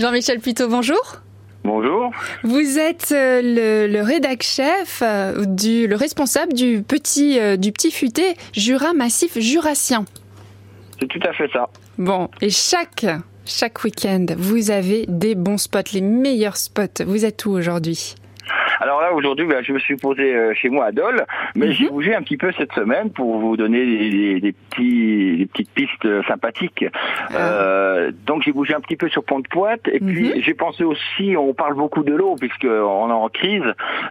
Jean-Michel Puteau, bonjour. Bonjour. Vous êtes euh, le, le rédac chef, euh, du, le responsable du petit, euh, du petit futé Jura Massif Jurassien. C'est tout à fait ça. Bon, et chaque, chaque week-end, vous avez des bons spots, les meilleurs spots. Vous êtes où aujourd'hui? Alors là, aujourd'hui, ben, je me suis posé euh, chez moi à Dole, mais Mhm. j'ai bougé un petit peu cette semaine pour vous donner des, des- des petits, des petites pistes euh, sympathiques. Euh, donc j'ai bougé un petit peu sur Pont de Poite, et puis Mhm. j'ai pensé aussi, on parle beaucoup de l'eau puisqu'on est en crise,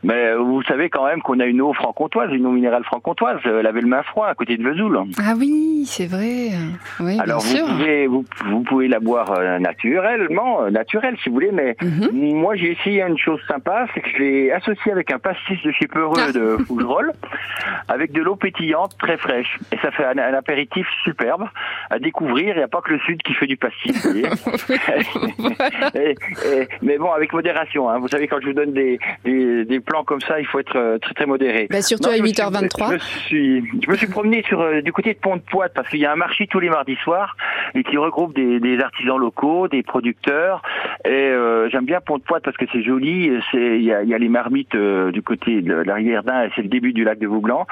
mais vous savez quand même qu'on a une eau franc-comtoise, une eau minérale franc-comtoise, euh, la Belle-Main Froid, à côté de Vesoul. Ah oui, c'est vrai. Oui, Alors bien vous sûr. pouvez, vous, vous pouvez la boire euh, naturellement, euh, naturelle si vous voulez, mais Mhm. moi j'ai essayé une chose sympa, c'est que je l'ai associé avec un pastis de chez Peureux Ah. de Fougerolles, avec de l'eau pétillante très fraîche. Et ça fait un, un apéritif superbe à découvrir. Il n'y a pas que le sud qui fait du pastis. vous voyez. Et- et- mais bon, avec modération. Hein. Vous savez, quand je vous donne des, des, des plans comme ça, il faut être euh, très très modéré. Bah, surtout Non, à je me suis- 8h23. Je me suis, je me suis promené sur euh, du côté de Parce qu'il y a un marché tous les mardis soirs et qui regroupe des, des artisans locaux, des producteurs. Et euh, j'aime bien Pont-de-Poite parce que c'est joli. C'est il y a, y a les marmites euh, du côté de la rivière d'Ain et c'est le début du lac de Vouglan.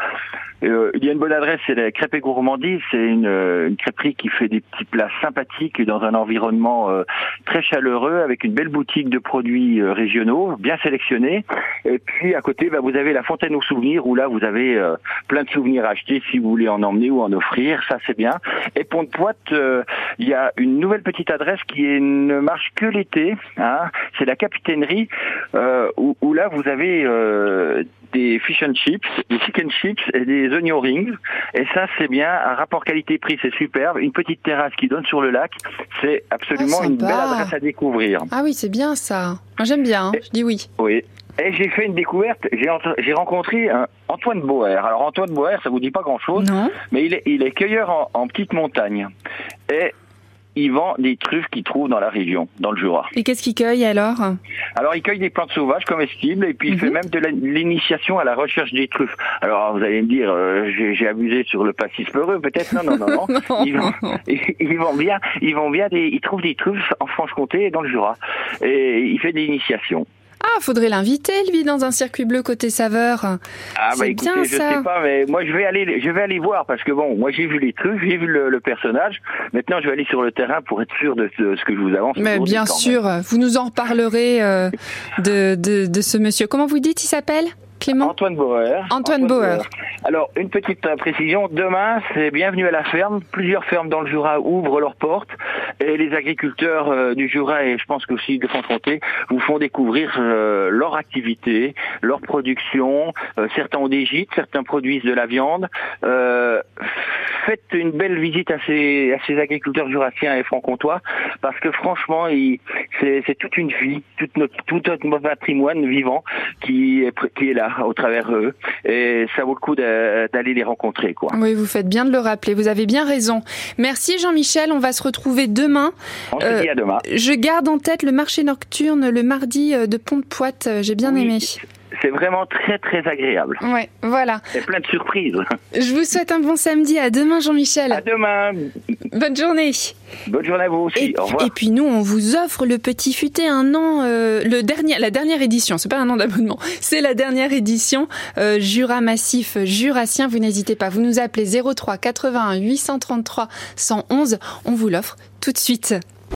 Euh, il y a une bonne adresse, c'est la Crêpe Gourmandise. C'est une, euh, une crêperie qui fait des petits plats sympathiques dans un environnement euh, très chaleureux avec une belle boutique de produits euh, régionaux bien sélectionnés. Et puis à côté, bah, vous avez la fontaine aux souvenirs où là vous avez plein de souvenirs à acheter si vous voulez en emmener ou en offrir. Ça c'est bien. Et Pont de Poite, euh, il y a une nouvelle petite adresse qui est- ne marche que l'été. Hein. C'est la capitainerie euh, où, où là vous avez euh, des fish and chips, des chicken chips et des onion rings. Et ça, c'est bien. Un rapport qualité-prix, c'est superbe. Une petite terrasse qui donne sur le lac. C'est absolument Ah, une belle adresse à découvrir. Ah oui, c'est bien ça. Moi j'aime bien, hein. je dis oui. Oui. Et j'ai fait une découverte. J'ai rencontré un Antoine Boer. Alors Antoine Boer, ça vous dit pas grand-chose, Non mais il est, il est cueilleur en, en petite montagne. Et il vend des truffes qu'il trouve dans la région, dans le Jura. Et qu'est-ce qu'il cueille alors? Alors, il cueille des plantes sauvages comestibles et puis il Mhm. fait même de l'initiation à la recherche des truffes. Alors, vous allez me dire, euh, j'ai abusé sur le pastis peureux, peut-être Non, non, non, non. Non. Ils vont, ils vont bien, ils vont bien des, ils trouvent des truffes en Franche-Comté et dans le Jura. Et il fait des initiations. Ah, faudrait l'inviter lui dans un circuit bleu côté saveur. Ah C'est bah écoutez, bien, je ça. sais pas, mais moi je vais aller, je vais aller voir parce que bon, moi j'ai vu les truffes, j'ai vu le, le personnage. Maintenant, je vais aller sur le terrain pour être sûr de ce, que je vous avance. Mais bien sûr, vous nous en reparlerez euh, de, de, de ce monsieur. Comment vous dites il s'appelle? Clément Antoine Bauer. Antoine Bauer. Alors, une petite précision. Demain, c'est bienvenue à la ferme. Plusieurs fermes dans le Jura ouvrent leurs portes. Et les agriculteurs euh, du Jura et je pense qu'aussi de Franche-Comté vous font découvrir euh, leur activité, leur production. Euh, certains ont des gîtes, certains produisent de la viande. Euh, faites une belle visite à ces, à ces agriculteurs jurassiens et franc-comtois parce que franchement, c'est toute une vie, toute notre, tout notre patrimoine vivant qui est, qui est là au travers eux. Et ça vaut le coup d'aller les rencontrer, quoi. Oui, vous faites bien de le rappeler. Vous avez bien raison. Merci Jean-Michel. On va se retrouver demain. On se Euh, dit à demain. Je garde en tête le marché nocturne le mardi euh, de Pont-de-Poite. Euh, J'ai bien Oui, aimé. C'est vraiment très très agréable. Ouais, voilà. C'est plein de surprises. Je vous souhaite un bon samedi. À demain À Jean-Michel. demain. Bonne journée. Bonne journée à vous aussi. Et, Au revoir. et puis nous, on vous offre le petit futé un an, euh, le dernier, la dernière édition. C'est pas un an d'abonnement, c'est la dernière édition euh, Jura Massif Jurassien. Vous n'hésitez pas, vous nous appelez 03 81 833 111. On vous l'offre tout de suite.